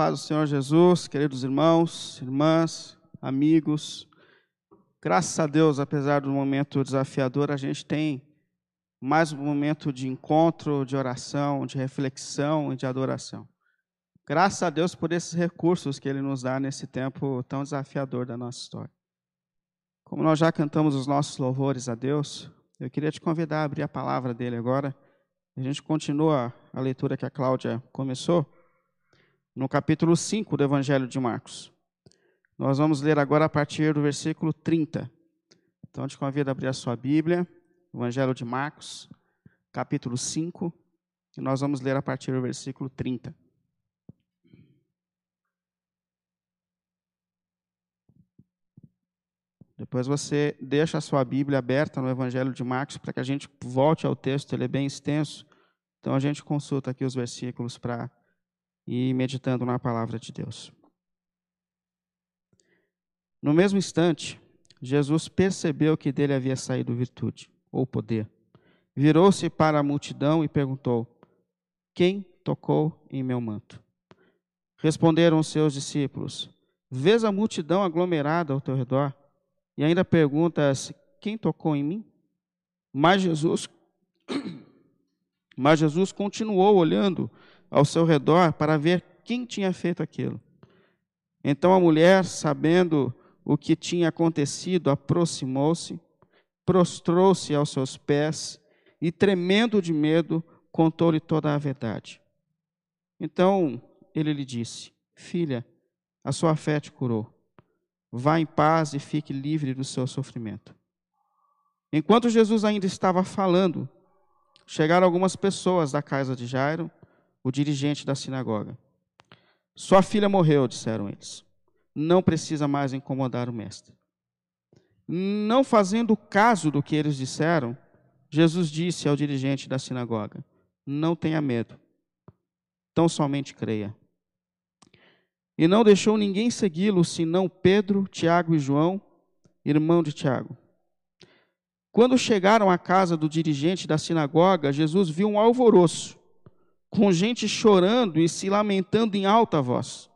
paz do Senhor Jesus, queridos irmãos, irmãs, amigos. Graças a Deus, apesar do momento desafiador, a gente tem mais um momento de encontro, de oração, de reflexão e de adoração. Graças a Deus por esses recursos que Ele nos dá nesse tempo tão desafiador da nossa história. Como nós já cantamos os nossos louvores a Deus, eu queria te convidar a abrir a palavra dele agora. A gente continua a leitura que a Cláudia começou no capítulo 5 do Evangelho de Marcos. Nós vamos ler agora a partir do versículo 30. Então, te convido a abrir a sua Bíblia, Evangelho de Marcos, capítulo 5, e nós vamos ler a partir do versículo 30. Depois você deixa a sua Bíblia aberta no Evangelho de Marcos para que a gente volte ao texto, ele é bem extenso. Então a gente consulta aqui os versículos para ir meditando na palavra de Deus. No mesmo instante, Jesus percebeu que dele havia saído virtude ou poder. Virou-se para a multidão e perguntou: Quem tocou em meu manto? Responderam os seus discípulos: Vês a multidão aglomerada ao teu redor e ainda perguntas: Quem tocou em mim? Mas Jesus, mas Jesus continuou olhando ao seu redor para ver quem tinha feito aquilo. Então a mulher, sabendo o que tinha acontecido, aproximou-se, prostrou-se aos seus pés e, tremendo de medo, contou-lhe toda a verdade. Então ele lhe disse: Filha, a sua fé te curou. Vá em paz e fique livre do seu sofrimento. Enquanto Jesus ainda estava falando, chegaram algumas pessoas da casa de Jairo o dirigente da sinagoga. Sua filha morreu, disseram eles. Não precisa mais incomodar o mestre. Não fazendo caso do que eles disseram, Jesus disse ao dirigente da sinagoga: Não tenha medo, tão somente creia. E não deixou ninguém segui-lo, senão Pedro, Tiago e João, irmão de Tiago. Quando chegaram à casa do dirigente da sinagoga, Jesus viu um alvoroço com gente chorando e se lamentando em alta voz.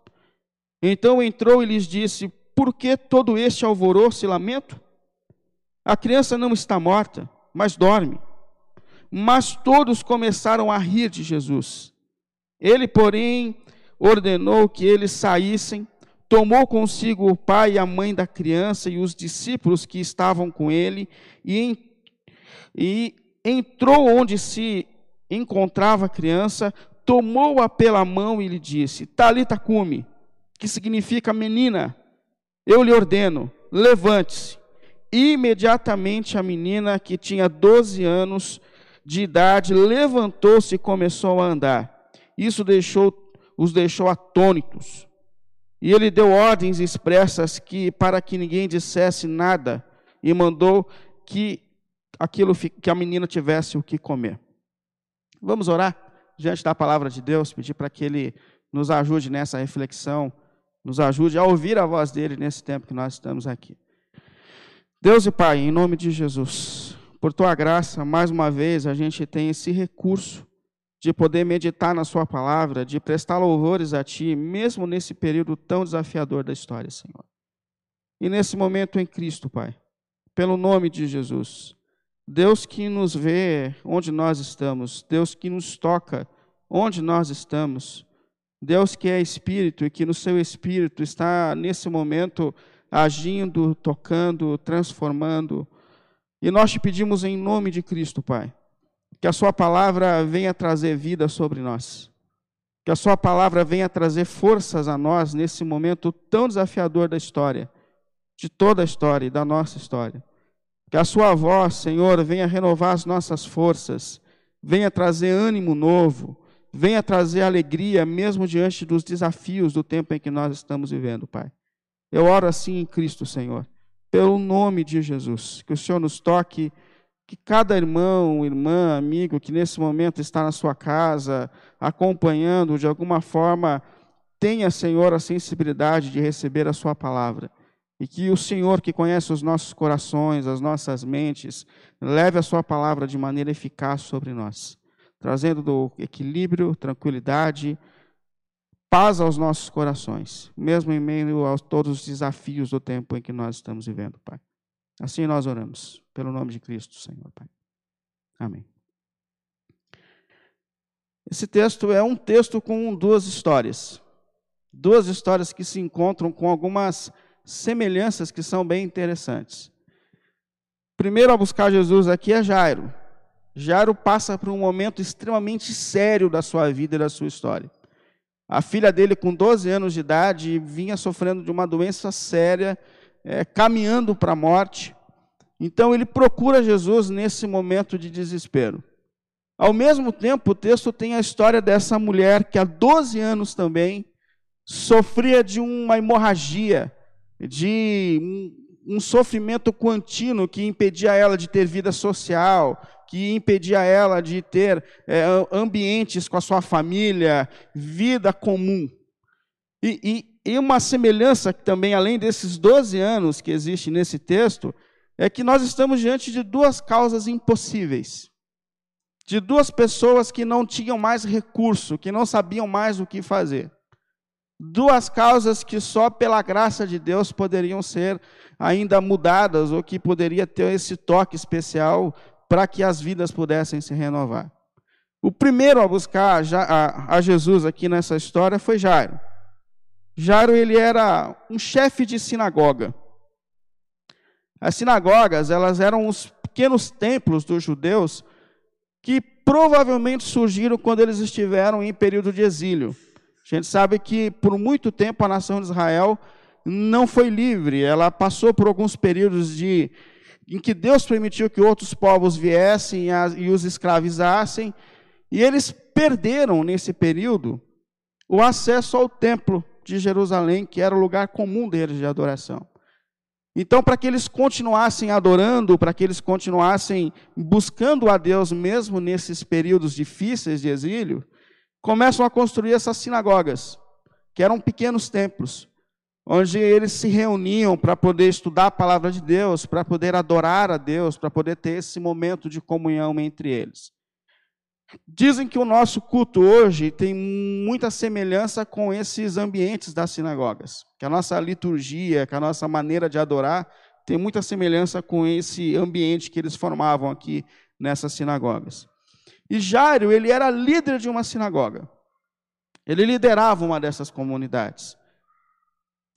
Então entrou e lhes disse: Por que todo este alvoroço e lamento? A criança não está morta, mas dorme. Mas todos começaram a rir de Jesus. Ele, porém, ordenou que eles saíssem, tomou consigo o pai e a mãe da criança e os discípulos que estavam com ele, e, e entrou onde se encontrava a criança, tomou-a pela mão e lhe disse: Talita cume, que significa menina, eu lhe ordeno, levante-se. Imediatamente a menina, que tinha 12 anos de idade, levantou-se e começou a andar. Isso deixou, os deixou atônitos. E ele deu ordens expressas que para que ninguém dissesse nada e mandou que aquilo que a menina tivesse o que comer. Vamos orar diante da palavra de Deus, pedir para que Ele nos ajude nessa reflexão, nos ajude a ouvir a voz dEle nesse tempo que nós estamos aqui. Deus e Pai, em nome de Jesus, por Tua graça, mais uma vez a gente tem esse recurso de poder meditar na Sua palavra, de prestar louvores a Ti, mesmo nesse período tão desafiador da história, Senhor. E nesse momento em Cristo, Pai, pelo nome de Jesus, Deus que nos vê onde nós estamos, Deus que nos toca onde nós estamos, Deus que é Espírito e que no seu Espírito está nesse momento agindo, tocando, transformando. E nós te pedimos em nome de Cristo, Pai, que a Sua palavra venha trazer vida sobre nós, que a Sua palavra venha trazer forças a nós nesse momento tão desafiador da história, de toda a história e da nossa história. Que a Sua voz, Senhor, venha renovar as nossas forças, venha trazer ânimo novo, venha trazer alegria, mesmo diante dos desafios do tempo em que nós estamos vivendo, Pai. Eu oro assim em Cristo, Senhor, pelo nome de Jesus, que o Senhor nos toque, que cada irmão, irmã, amigo que nesse momento está na sua casa, acompanhando de alguma forma, tenha, Senhor, a sensibilidade de receber a Sua palavra. E que o Senhor, que conhece os nossos corações, as nossas mentes, leve a Sua palavra de maneira eficaz sobre nós, trazendo do equilíbrio, tranquilidade, paz aos nossos corações, mesmo em meio a todos os desafios do tempo em que nós estamos vivendo, Pai. Assim nós oramos, pelo nome de Cristo, Senhor, Pai. Amém. Esse texto é um texto com duas histórias. Duas histórias que se encontram com algumas semelhanças que são bem interessantes. Primeiro a buscar Jesus aqui é Jairo. Jairo passa por um momento extremamente sério da sua vida e da sua história. A filha dele, com 12 anos de idade, vinha sofrendo de uma doença séria, é, caminhando para a morte. Então ele procura Jesus nesse momento de desespero. Ao mesmo tempo, o texto tem a história dessa mulher que há 12 anos também sofria de uma hemorragia, de um, um sofrimento contínuo que impedia ela de ter vida social, que impedia ela de ter é, ambientes com a sua família, vida comum. E, e, e uma semelhança que também, além desses 12 anos que existe nesse texto, é que nós estamos diante de duas causas impossíveis. De duas pessoas que não tinham mais recurso, que não sabiam mais o que fazer. Duas causas que só pela graça de Deus poderiam ser ainda mudadas, ou que poderia ter esse toque especial para que as vidas pudessem se renovar. O primeiro a buscar a, Jesus aqui nessa história foi Jairo. Jairo ele era um chefe de sinagoga. As sinagogas, elas eram os pequenos templos dos judeus que provavelmente surgiram quando eles estiveram em período de exílio. A gente sabe que por muito tempo a nação de Israel não foi livre, ela passou por alguns períodos de em que Deus permitiu que outros povos viessem e os escravizassem, e eles perderam nesse período o acesso ao templo de Jerusalém, que era o lugar comum deles de adoração. Então, para que eles continuassem adorando, para que eles continuassem buscando a Deus mesmo nesses períodos difíceis de exílio, começam a construir essas sinagogas, que eram pequenos templos, onde eles se reuniam para poder estudar a palavra de Deus, para poder adorar a Deus, para poder ter esse momento de comunhão entre eles. Dizem que o nosso culto hoje tem muita semelhança com esses ambientes das sinagogas, que a nossa liturgia, que a nossa maneira de adorar tem muita semelhança com esse ambiente que eles formavam aqui nessas sinagogas. E Jairo, ele era líder de uma sinagoga. Ele liderava uma dessas comunidades.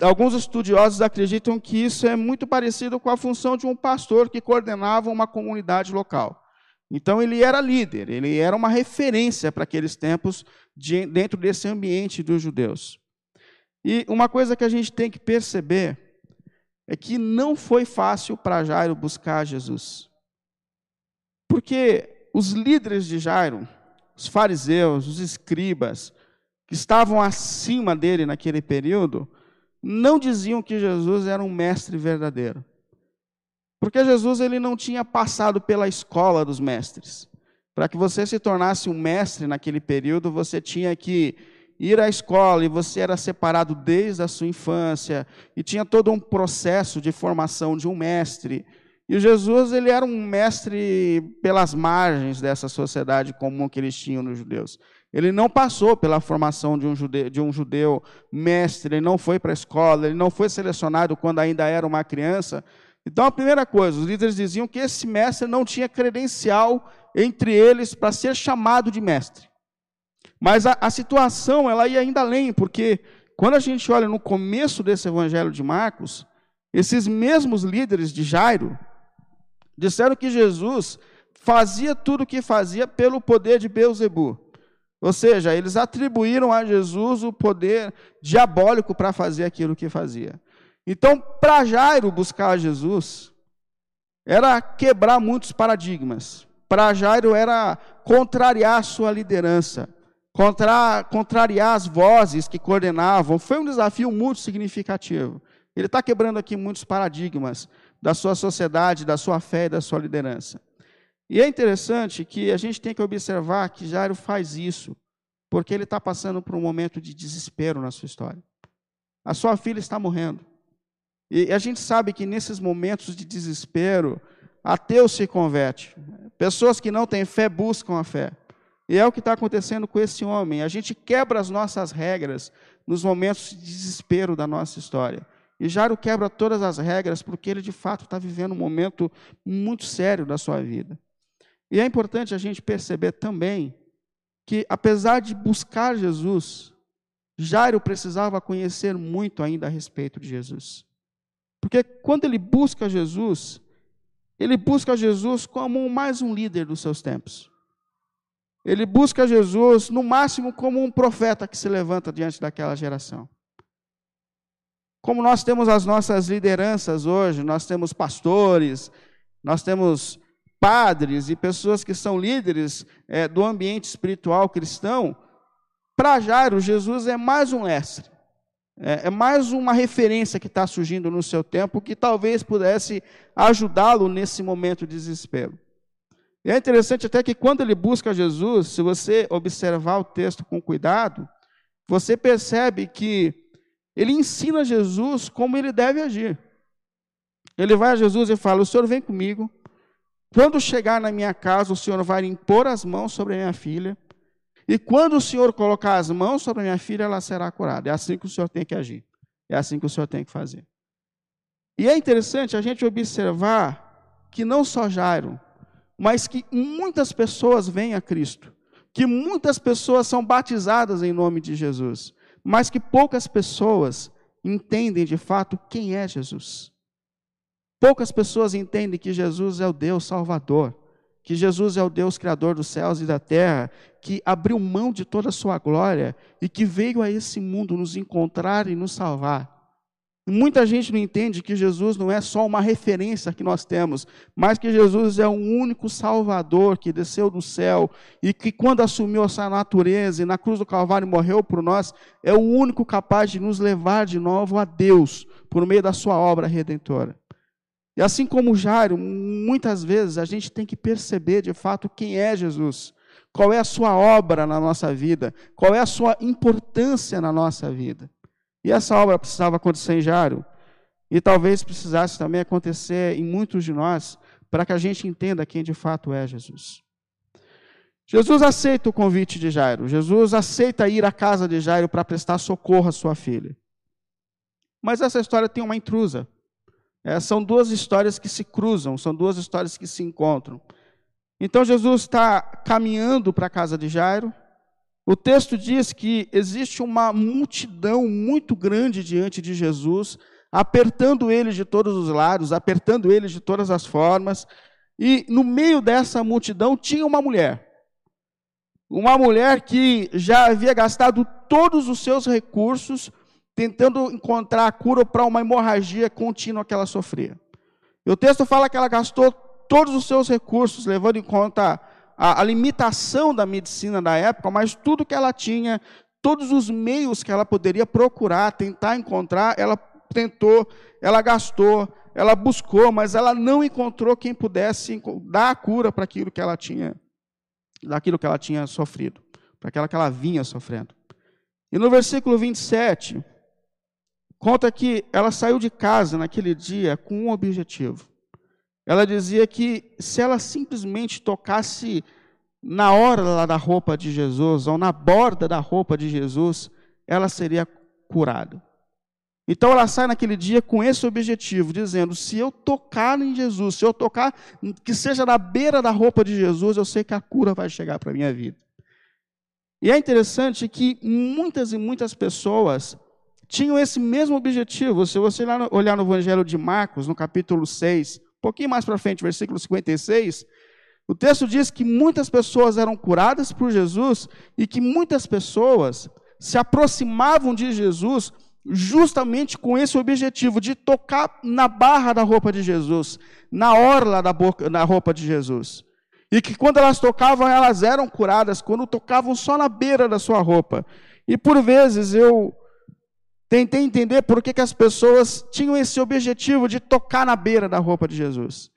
Alguns estudiosos acreditam que isso é muito parecido com a função de um pastor que coordenava uma comunidade local. Então ele era líder, ele era uma referência para aqueles tempos de, dentro desse ambiente dos judeus. E uma coisa que a gente tem que perceber é que não foi fácil para Jairo buscar Jesus. Porque os líderes de Jairo, os fariseus, os escribas, que estavam acima dele naquele período, não diziam que Jesus era um mestre verdadeiro. Porque Jesus ele não tinha passado pela escola dos mestres. Para que você se tornasse um mestre naquele período, você tinha que ir à escola e você era separado desde a sua infância e tinha todo um processo de formação de um mestre. E Jesus ele era um mestre pelas margens dessa sociedade comum que eles tinham nos judeus. Ele não passou pela formação de um judeu, de um judeu mestre, ele não foi para a escola, ele não foi selecionado quando ainda era uma criança então, a primeira coisa, os líderes diziam que esse mestre não tinha credencial entre eles para ser chamado de mestre. Mas a, a, situação ela ia ainda além, porque quando a gente olha no começo desse evangelho de Marcos, esses mesmos líderes de Jairo disseram que Jesus fazia tudo o que fazia pelo poder de Beuzebu. Ou seja, eles atribuíram a Jesus o poder diabólico para fazer aquilo que fazia. Então, para Jairo buscar Jesus, era quebrar muitos paradigmas. Para Jairo era contrariar sua liderança, contra, contrariar as vozes que coordenavam. Foi um desafio muito significativo. Ele está quebrando aqui muitos paradigmas da sua sociedade, da sua fé e da sua liderança. E é interessante que a gente tem que observar que Jairo faz isso, porque ele está passando por um momento de desespero na sua história. A sua filha está morrendo. E a gente sabe que nesses momentos de desespero, ateu se converte. Pessoas que não têm fé buscam a fé. E é o que está acontecendo com esse homem. A gente quebra as nossas regras nos momentos de desespero da nossa história. E Jairo quebra todas as regras porque ele de fato está vivendo um momento muito sério da sua vida. E é importante a gente perceber também que, apesar de buscar Jesus, Jairo precisava conhecer muito ainda a respeito de Jesus. Porque quando ele busca Jesus, ele busca Jesus como mais um líder dos seus tempos. Ele busca Jesus, no máximo, como um profeta que se levanta diante daquela geração. Como nós temos as nossas lideranças hoje, nós temos pastores, nós temos padres e pessoas que são líderes é, do ambiente espiritual cristão, para Jairo, Jesus é mais um mestre, é, é mais uma referência que está surgindo no seu tempo que talvez pudesse ajudá-lo nesse momento de desespero. E é interessante até que quando ele busca Jesus, se você observar o texto com cuidado, você percebe que ele ensina Jesus como ele deve agir. Ele vai a Jesus e fala: O senhor vem comigo, quando chegar na minha casa, o Senhor vai impor as mãos sobre a minha filha. E quando o Senhor colocar as mãos sobre a minha filha, ela será curada. É assim que o Senhor tem que agir. É assim que o Senhor tem que fazer. E é interessante a gente observar que não só Jairo, mas que muitas pessoas vêm a Cristo. Que muitas pessoas são batizadas em nome de Jesus. Mas que poucas pessoas entendem de fato quem é Jesus. Poucas pessoas entendem que Jesus é o Deus Salvador, que Jesus é o Deus Criador dos céus e da terra, que abriu mão de toda a sua glória e que veio a esse mundo nos encontrar e nos salvar. Muita gente não entende que Jesus não é só uma referência que nós temos, mas que Jesus é o único Salvador que desceu do céu e que, quando assumiu essa natureza e na cruz do Calvário morreu por nós, é o único capaz de nos levar de novo a Deus por meio da sua obra redentora. E assim como Jairo, muitas vezes a gente tem que perceber de fato quem é Jesus, qual é a sua obra na nossa vida, qual é a sua importância na nossa vida. E essa obra precisava acontecer em Jairo, e talvez precisasse também acontecer em muitos de nós, para que a gente entenda quem de fato é Jesus. Jesus aceita o convite de Jairo, Jesus aceita ir à casa de Jairo para prestar socorro à sua filha. Mas essa história tem uma intrusa. É, são duas histórias que se cruzam, são duas histórias que se encontram. Então Jesus está caminhando para a casa de Jairo. O texto diz que existe uma multidão muito grande diante de Jesus, apertando ele de todos os lados, apertando ele de todas as formas. E no meio dessa multidão tinha uma mulher. Uma mulher que já havia gastado todos os seus recursos tentando encontrar a cura para uma hemorragia contínua que ela sofria. E o texto fala que ela gastou todos os seus recursos, levando em conta a, a limitação da medicina da época, mas tudo que ela tinha, todos os meios que ela poderia procurar, tentar encontrar, ela tentou, ela gastou, ela buscou, mas ela não encontrou quem pudesse dar a cura para aquilo que ela tinha, daquilo que ela tinha sofrido, para aquilo que ela vinha sofrendo. E no versículo 27, conta que ela saiu de casa naquele dia com um objetivo. Ela dizia que se ela simplesmente tocasse na hora da roupa de Jesus, ou na borda da roupa de Jesus, ela seria curada. Então ela sai naquele dia com esse objetivo, dizendo: se eu tocar em Jesus, se eu tocar, que seja na beira da roupa de Jesus, eu sei que a cura vai chegar para a minha vida. E é interessante que muitas e muitas pessoas tinham esse mesmo objetivo. Se você olhar no Evangelho de Marcos, no capítulo 6, um pouquinho mais para frente, versículo 56, o texto diz que muitas pessoas eram curadas por Jesus e que muitas pessoas se aproximavam de Jesus justamente com esse objetivo de tocar na barra da roupa de Jesus, na orla da, boca, da roupa de Jesus. E que quando elas tocavam, elas eram curadas, quando tocavam só na beira da sua roupa. E por vezes eu Tentei entender por que, que as pessoas tinham esse objetivo de tocar na beira da roupa de Jesus.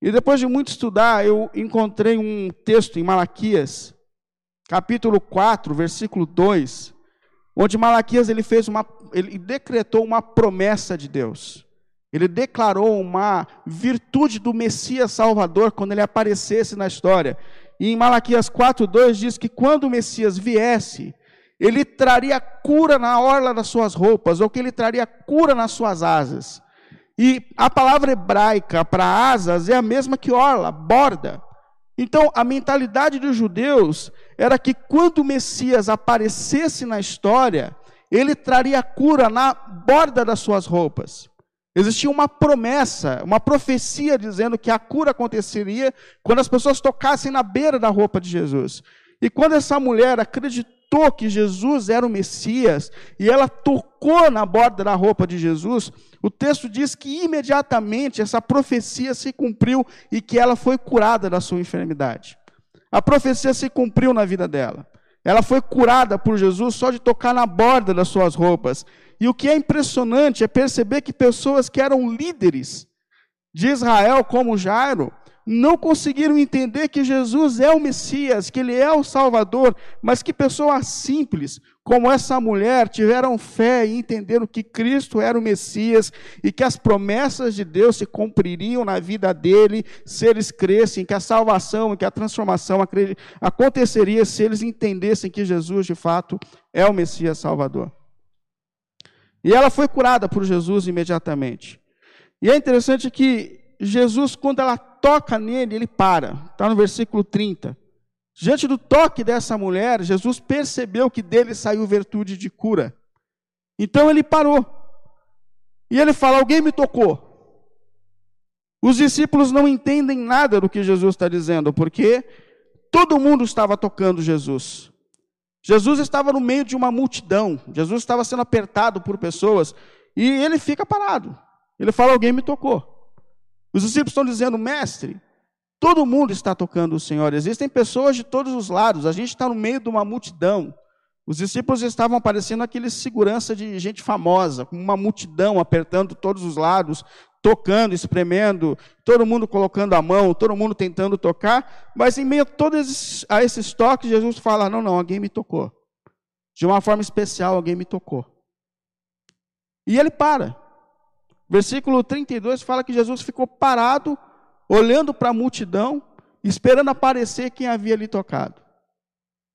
E depois de muito estudar, eu encontrei um texto em Malaquias, capítulo 4, versículo 2, onde Malaquias ele fez uma ele decretou uma promessa de Deus. Ele declarou uma virtude do Messias Salvador quando ele aparecesse na história. E em Malaquias 4:2 diz que quando o Messias viesse, ele traria cura na orla das suas roupas, ou que ele traria cura nas suas asas. E a palavra hebraica para asas é a mesma que orla, borda. Então, a mentalidade dos judeus era que quando o Messias aparecesse na história, ele traria cura na borda das suas roupas. Existia uma promessa, uma profecia dizendo que a cura aconteceria quando as pessoas tocassem na beira da roupa de Jesus. E quando essa mulher acreditou que Jesus era o Messias e ela tocou na borda da roupa de Jesus, o texto diz que imediatamente essa profecia se cumpriu e que ela foi curada da sua enfermidade. A profecia se cumpriu na vida dela. Ela foi curada por Jesus só de tocar na borda das suas roupas. E o que é impressionante é perceber que pessoas que eram líderes de Israel, como Jairo, não conseguiram entender que Jesus é o Messias, que ele é o Salvador, mas que pessoas simples, como essa mulher, tiveram fé e entenderam que Cristo era o Messias e que as promessas de Deus se cumpririam na vida dele se eles crescem, que a salvação e que a transformação aconteceria se eles entendessem que Jesus de fato é o Messias Salvador. E ela foi curada por Jesus imediatamente. E é interessante que Jesus, quando ela toca nele, ele para. Está no versículo 30. Diante do toque dessa mulher, Jesus percebeu que dele saiu virtude de cura. Então ele parou. E ele fala: Alguém me tocou. Os discípulos não entendem nada do que Jesus está dizendo, porque todo mundo estava tocando Jesus. Jesus estava no meio de uma multidão, Jesus estava sendo apertado por pessoas, e ele fica parado. Ele fala: Alguém me tocou. Os discípulos estão dizendo, mestre, todo mundo está tocando o Senhor. Existem pessoas de todos os lados. A gente está no meio de uma multidão. Os discípulos estavam parecendo aquele segurança de gente famosa, com uma multidão apertando todos os lados, tocando, espremendo, todo mundo colocando a mão, todo mundo tentando tocar, mas em meio a todos a esses toques, Jesus fala: Não, não, alguém me tocou. De uma forma especial, alguém me tocou. E ele para. Versículo 32 fala que Jesus ficou parado, olhando para a multidão, esperando aparecer quem havia lhe tocado.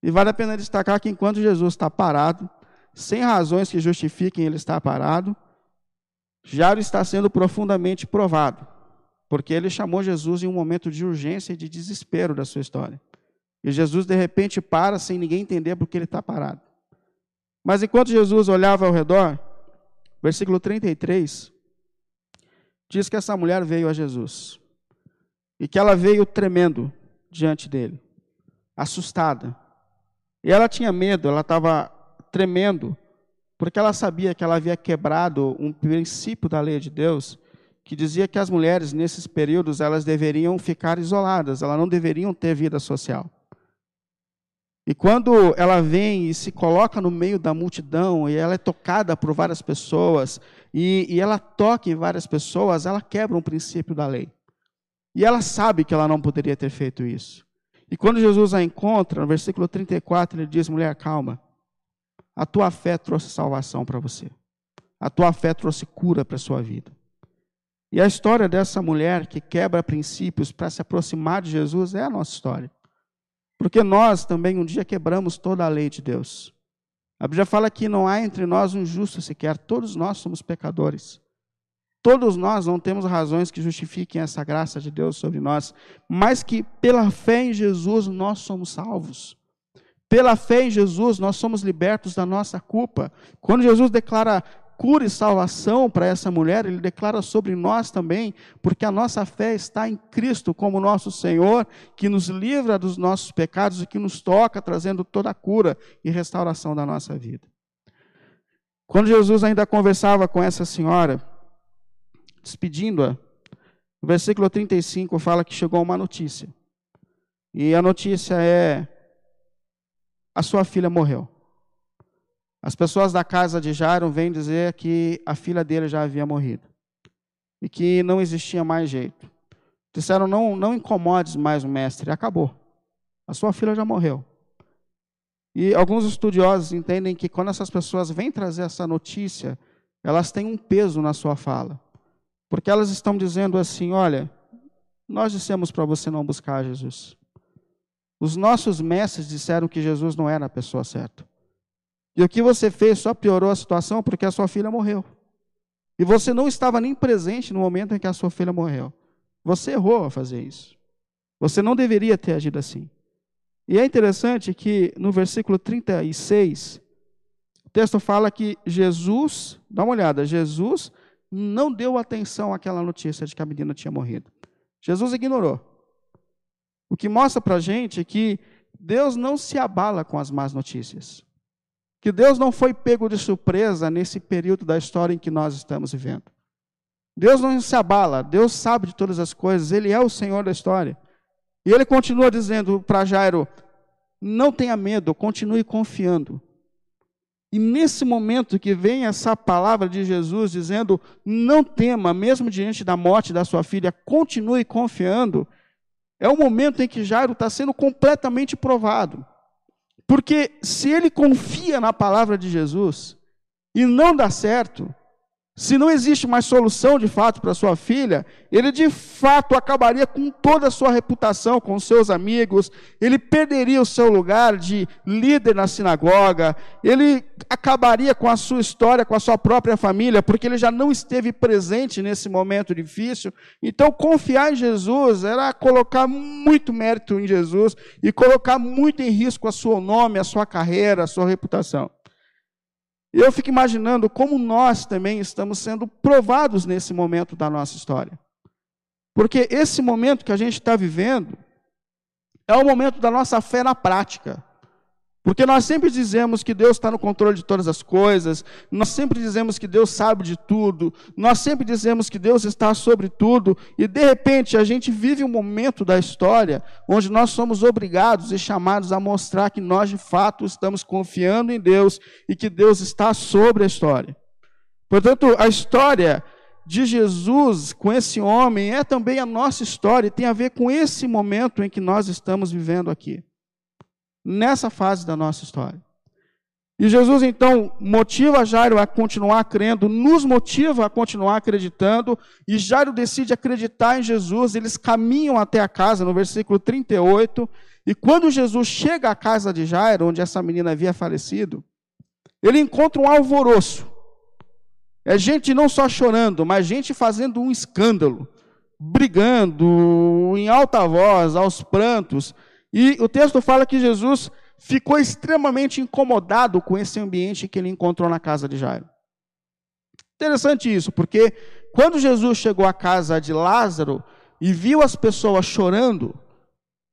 E vale a pena destacar que enquanto Jesus está parado, sem razões que justifiquem ele estar parado, Jairo está sendo profundamente provado, porque ele chamou Jesus em um momento de urgência e de desespero da sua história. E Jesus de repente para sem ninguém entender porque ele está parado. Mas enquanto Jesus olhava ao redor, versículo 33, diz que essa mulher veio a Jesus e que ela veio tremendo diante dele, assustada. E ela tinha medo, ela estava tremendo, porque ela sabia que ela havia quebrado um princípio da lei de Deus que dizia que as mulheres nesses períodos elas deveriam ficar isoladas, elas não deveriam ter vida social. E quando ela vem e se coloca no meio da multidão, e ela é tocada por várias pessoas, e, e ela toca em várias pessoas, ela quebra um princípio da lei. E ela sabe que ela não poderia ter feito isso. E quando Jesus a encontra, no versículo 34, ele diz: mulher, calma. A tua fé trouxe salvação para você. A tua fé trouxe cura para a sua vida. E a história dessa mulher que quebra princípios para se aproximar de Jesus é a nossa história. Porque nós também um dia quebramos toda a lei de Deus. A Bíblia fala que não há entre nós um justo sequer, todos nós somos pecadores. Todos nós não temos razões que justifiquem essa graça de Deus sobre nós, mas que pela fé em Jesus nós somos salvos. Pela fé em Jesus nós somos libertos da nossa culpa. Quando Jesus declara cura e salvação para essa mulher, ele declara sobre nós também, porque a nossa fé está em Cristo como nosso Senhor, que nos livra dos nossos pecados e que nos toca, trazendo toda a cura e restauração da nossa vida. Quando Jesus ainda conversava com essa senhora, despedindo-a, o versículo 35 fala que chegou uma notícia. E a notícia é: a sua filha morreu. As pessoas da casa de Jairo vêm dizer que a filha dele já havia morrido e que não existia mais jeito. Disseram: não, não incomodes mais o mestre, acabou. A sua filha já morreu. E alguns estudiosos entendem que quando essas pessoas vêm trazer essa notícia, elas têm um peso na sua fala. Porque elas estão dizendo assim: olha, nós dissemos para você não buscar Jesus. Os nossos mestres disseram que Jesus não era a pessoa certa. E o que você fez só piorou a situação porque a sua filha morreu. E você não estava nem presente no momento em que a sua filha morreu. Você errou a fazer isso. Você não deveria ter agido assim. E é interessante que no versículo 36, o texto fala que Jesus, dá uma olhada, Jesus não deu atenção àquela notícia de que a menina tinha morrido. Jesus ignorou. O que mostra para a gente que Deus não se abala com as más notícias. Que Deus não foi pego de surpresa nesse período da história em que nós estamos vivendo. Deus não se abala, Deus sabe de todas as coisas, Ele é o Senhor da história. E ele continua dizendo para Jairo: não tenha medo, continue confiando. E nesse momento que vem essa palavra de Jesus dizendo: não tema, mesmo diante da morte da sua filha, continue confiando, é o momento em que Jairo está sendo completamente provado. Porque se ele confia na palavra de Jesus e não dá certo, se não existe mais solução de fato para sua filha, ele de fato acabaria com toda a sua reputação com seus amigos, ele perderia o seu lugar de líder na sinagoga, ele acabaria com a sua história, com a sua própria família, porque ele já não esteve presente nesse momento difícil. Então, confiar em Jesus era colocar muito mérito em Jesus e colocar muito em risco o seu nome, a sua carreira, a sua reputação. Eu fico imaginando como nós também estamos sendo provados nesse momento da nossa história. Porque esse momento que a gente está vivendo é o momento da nossa fé na prática. Porque nós sempre dizemos que Deus está no controle de todas as coisas, nós sempre dizemos que Deus sabe de tudo, nós sempre dizemos que Deus está sobre tudo, e de repente a gente vive um momento da história onde nós somos obrigados e chamados a mostrar que nós de fato estamos confiando em Deus e que Deus está sobre a história. Portanto, a história de Jesus com esse homem é também a nossa história e tem a ver com esse momento em que nós estamos vivendo aqui nessa fase da nossa história. E Jesus então motiva Jairo a continuar crendo, nos motiva a continuar acreditando, e Jairo decide acreditar em Jesus. Eles caminham até a casa, no versículo 38, e quando Jesus chega à casa de Jairo, onde essa menina havia falecido, ele encontra um alvoroço. É gente não só chorando, mas gente fazendo um escândalo, brigando em alta voz, aos prantos. E o texto fala que Jesus ficou extremamente incomodado com esse ambiente que ele encontrou na casa de Jairo. Interessante isso, porque quando Jesus chegou à casa de Lázaro e viu as pessoas chorando,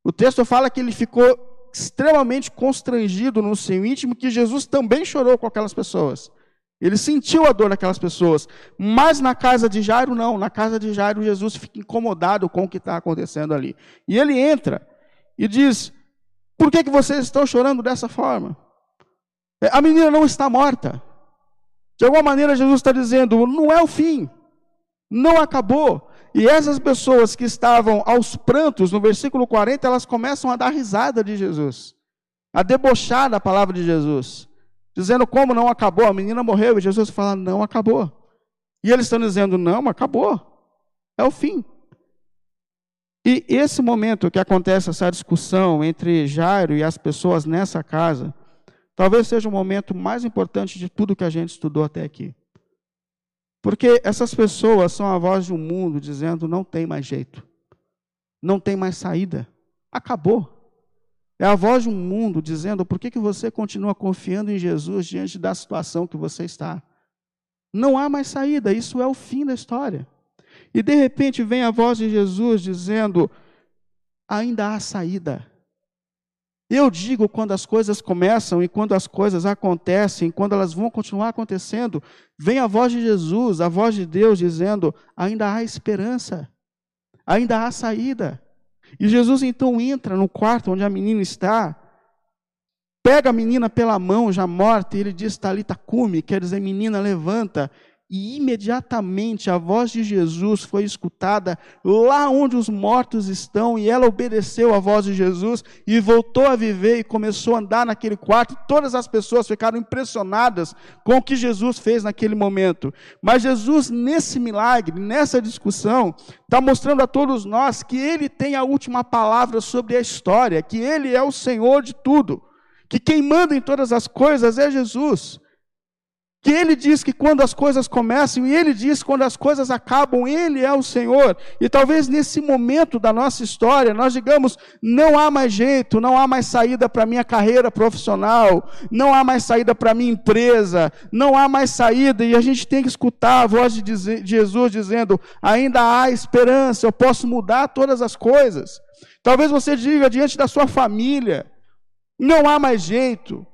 o texto fala que ele ficou extremamente constrangido no seu íntimo, que Jesus também chorou com aquelas pessoas. Ele sentiu a dor daquelas pessoas. Mas na casa de Jairo, não. Na casa de Jairo, Jesus fica incomodado com o que está acontecendo ali. E ele entra e diz: Por que, que vocês estão chorando dessa forma? É, a menina não está morta. De alguma maneira, Jesus está dizendo: não é o fim, não acabou. E essas pessoas que estavam aos prantos, no versículo 40, elas começam a dar risada de Jesus, a debochar da palavra de Jesus, dizendo como não acabou, a menina morreu, e Jesus fala: não acabou. E eles estão dizendo: não, acabou, é o fim. E esse momento que acontece essa discussão entre Jairo e as pessoas nessa casa, talvez seja o momento mais importante de tudo que a gente estudou até aqui. Porque essas pessoas são a voz de um mundo dizendo: não tem mais jeito, não tem mais saída, acabou. É a voz de um mundo dizendo: por que, que você continua confiando em Jesus diante da situação que você está? Não há mais saída, isso é o fim da história. E de repente vem a voz de Jesus dizendo: ainda há saída. Eu digo quando as coisas começam e quando as coisas acontecem, quando elas vão continuar acontecendo, vem a voz de Jesus, a voz de Deus dizendo: ainda há esperança, ainda há saída. E Jesus então entra no quarto onde a menina está, pega a menina pela mão já morta e ele diz: Talita cume, quer dizer, menina levanta. E imediatamente a voz de Jesus foi escutada lá onde os mortos estão, e ela obedeceu à voz de Jesus e voltou a viver e começou a andar naquele quarto. Todas as pessoas ficaram impressionadas com o que Jesus fez naquele momento. Mas Jesus, nesse milagre, nessa discussão, está mostrando a todos nós que Ele tem a última palavra sobre a história, que Ele é o Senhor de tudo, que quem manda em todas as coisas é Jesus que ele diz que quando as coisas começam e ele diz quando as coisas acabam, ele é o Senhor. E talvez nesse momento da nossa história nós digamos: não há mais jeito, não há mais saída para minha carreira profissional, não há mais saída para minha empresa, não há mais saída, e a gente tem que escutar a voz de Jesus dizendo: ainda há esperança, eu posso mudar todas as coisas. Talvez você diga diante da sua família: não há mais jeito.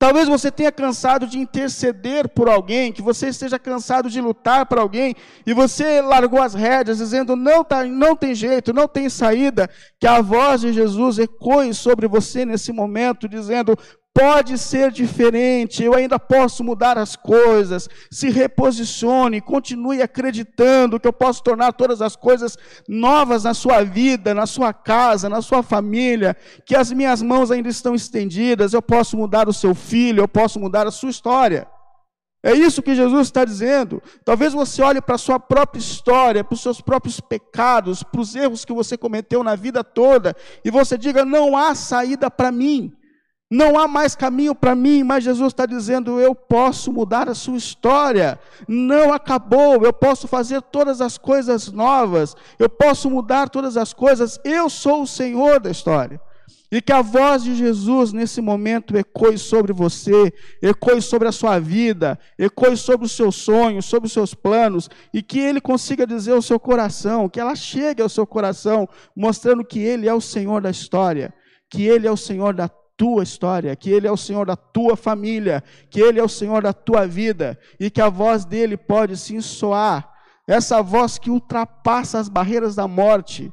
Talvez você tenha cansado de interceder por alguém, que você esteja cansado de lutar por alguém, e você largou as rédeas, dizendo: não, tá, não tem jeito, não tem saída. Que a voz de Jesus ecoe sobre você nesse momento, dizendo: pode ser diferente, eu ainda posso mudar as coisas. Se reposicione, continue acreditando que eu posso tornar todas as coisas novas na sua vida, na sua casa, na sua família, que as minhas mãos ainda estão estendidas, eu posso mudar o seu filho, eu posso mudar a sua história. É isso que Jesus está dizendo. Talvez você olhe para a sua própria história, para os seus próprios pecados, para os erros que você cometeu na vida toda, e você diga: não há saída para mim. Não há mais caminho para mim, mas Jesus está dizendo: eu posso mudar a sua história. Não acabou, eu posso fazer todas as coisas novas, eu posso mudar todas as coisas. Eu sou o Senhor da história. E que a voz de Jesus nesse momento ecoe sobre você, ecoe sobre a sua vida, ecoe sobre os seus sonhos, sobre os seus planos, e que Ele consiga dizer ao seu coração, que ela chegue ao seu coração, mostrando que Ele é o Senhor da história, que Ele é o Senhor da tua história, que Ele é o Senhor da tua família, que Ele é o Senhor da tua vida e que a voz dele pode sim soar, essa voz que ultrapassa as barreiras da morte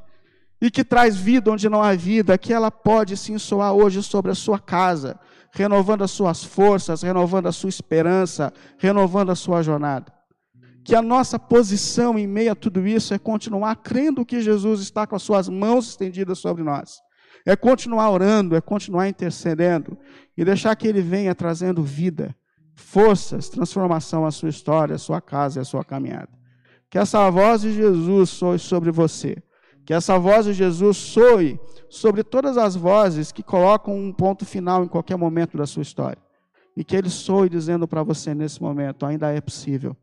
e que traz vida onde não há vida, que ela pode sim soar hoje sobre a sua casa, renovando as suas forças, renovando a sua esperança, renovando a sua jornada. Que a nossa posição em meio a tudo isso é continuar crendo que Jesus está com as suas mãos estendidas sobre nós é continuar orando, é continuar intercedendo e deixar que Ele venha trazendo vida, forças, transformação à sua história, à sua casa e à sua caminhada. Que essa voz de Jesus soe sobre você. Que essa voz de Jesus soe sobre todas as vozes que colocam um ponto final em qualquer momento da sua história. E que Ele soe dizendo para você nesse momento: ainda é possível.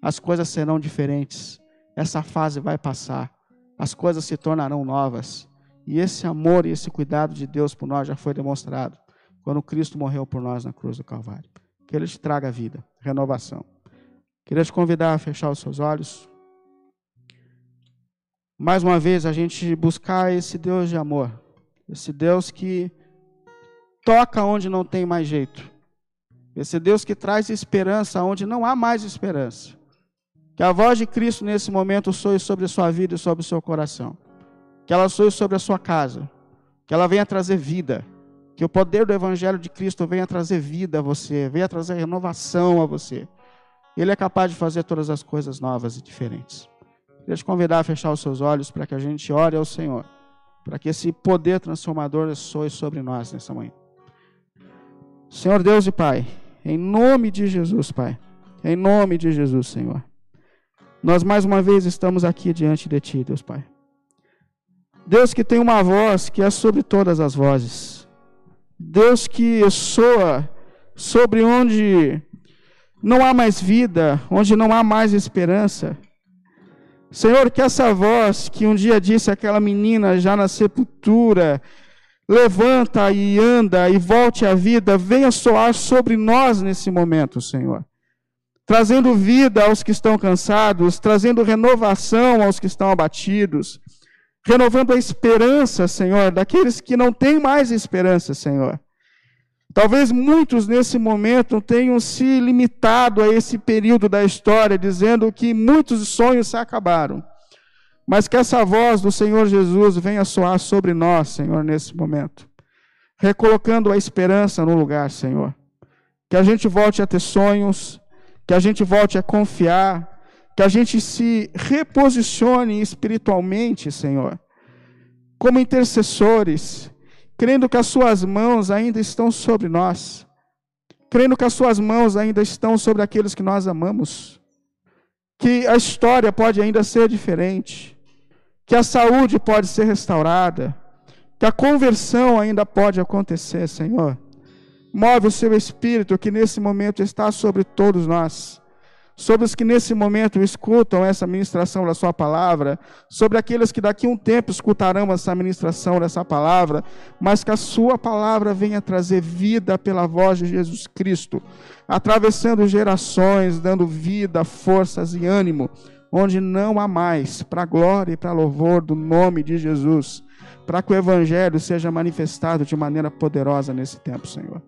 As coisas serão diferentes. Essa fase vai passar. As coisas se tornarão novas. E esse amor e esse cuidado de Deus por nós já foi demonstrado quando Cristo morreu por nós na cruz do Calvário. Que Ele te traga vida, renovação. Queria te convidar a fechar os seus olhos. Mais uma vez, a gente buscar esse Deus de amor, esse Deus que toca onde não tem mais jeito, esse Deus que traz esperança onde não há mais esperança. Que a voz de Cristo nesse momento soe sobre a sua vida e sobre o seu coração que ela soe sobre a sua casa, que ela venha trazer vida, que o poder do Evangelho de Cristo venha trazer vida a você, venha trazer renovação a você. Ele é capaz de fazer todas as coisas novas e diferentes. Queria te convidar a fechar os seus olhos para que a gente ore ao Senhor, para que esse poder transformador soe sobre nós nessa manhã. Senhor Deus e Pai, em nome de Jesus, Pai, em nome de Jesus, Senhor, nós mais uma vez estamos aqui diante de Ti, Deus Pai. Deus que tem uma voz que é sobre todas as vozes. Deus que soa sobre onde não há mais vida, onde não há mais esperança. Senhor, que essa voz que um dia disse aquela menina já na sepultura, levanta e anda e volte à vida, venha soar sobre nós nesse momento, Senhor. Trazendo vida aos que estão cansados, trazendo renovação aos que estão abatidos renovando a esperança, Senhor, daqueles que não têm mais esperança, Senhor. Talvez muitos nesse momento tenham se limitado a esse período da história, dizendo que muitos sonhos se acabaram. Mas que essa voz do Senhor Jesus venha soar sobre nós, Senhor, nesse momento, recolocando a esperança no lugar, Senhor. Que a gente volte a ter sonhos, que a gente volte a confiar, que a gente se reposicione espiritualmente, Senhor, como intercessores, crendo que as Suas mãos ainda estão sobre nós, crendo que as Suas mãos ainda estão sobre aqueles que nós amamos, que a história pode ainda ser diferente, que a saúde pode ser restaurada, que a conversão ainda pode acontecer, Senhor. Move o seu espírito que nesse momento está sobre todos nós sobre os que nesse momento escutam essa ministração da Sua palavra, sobre aqueles que daqui a um tempo escutarão essa ministração dessa palavra, mas que a Sua palavra venha trazer vida pela voz de Jesus Cristo, atravessando gerações, dando vida, forças e ânimo, onde não há mais, para glória e para louvor do nome de Jesus, para que o Evangelho seja manifestado de maneira poderosa nesse tempo, Senhor.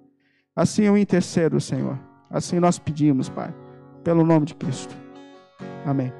Assim eu intercedo, Senhor. Assim nós pedimos, Pai pelo nome de Cristo. Amém.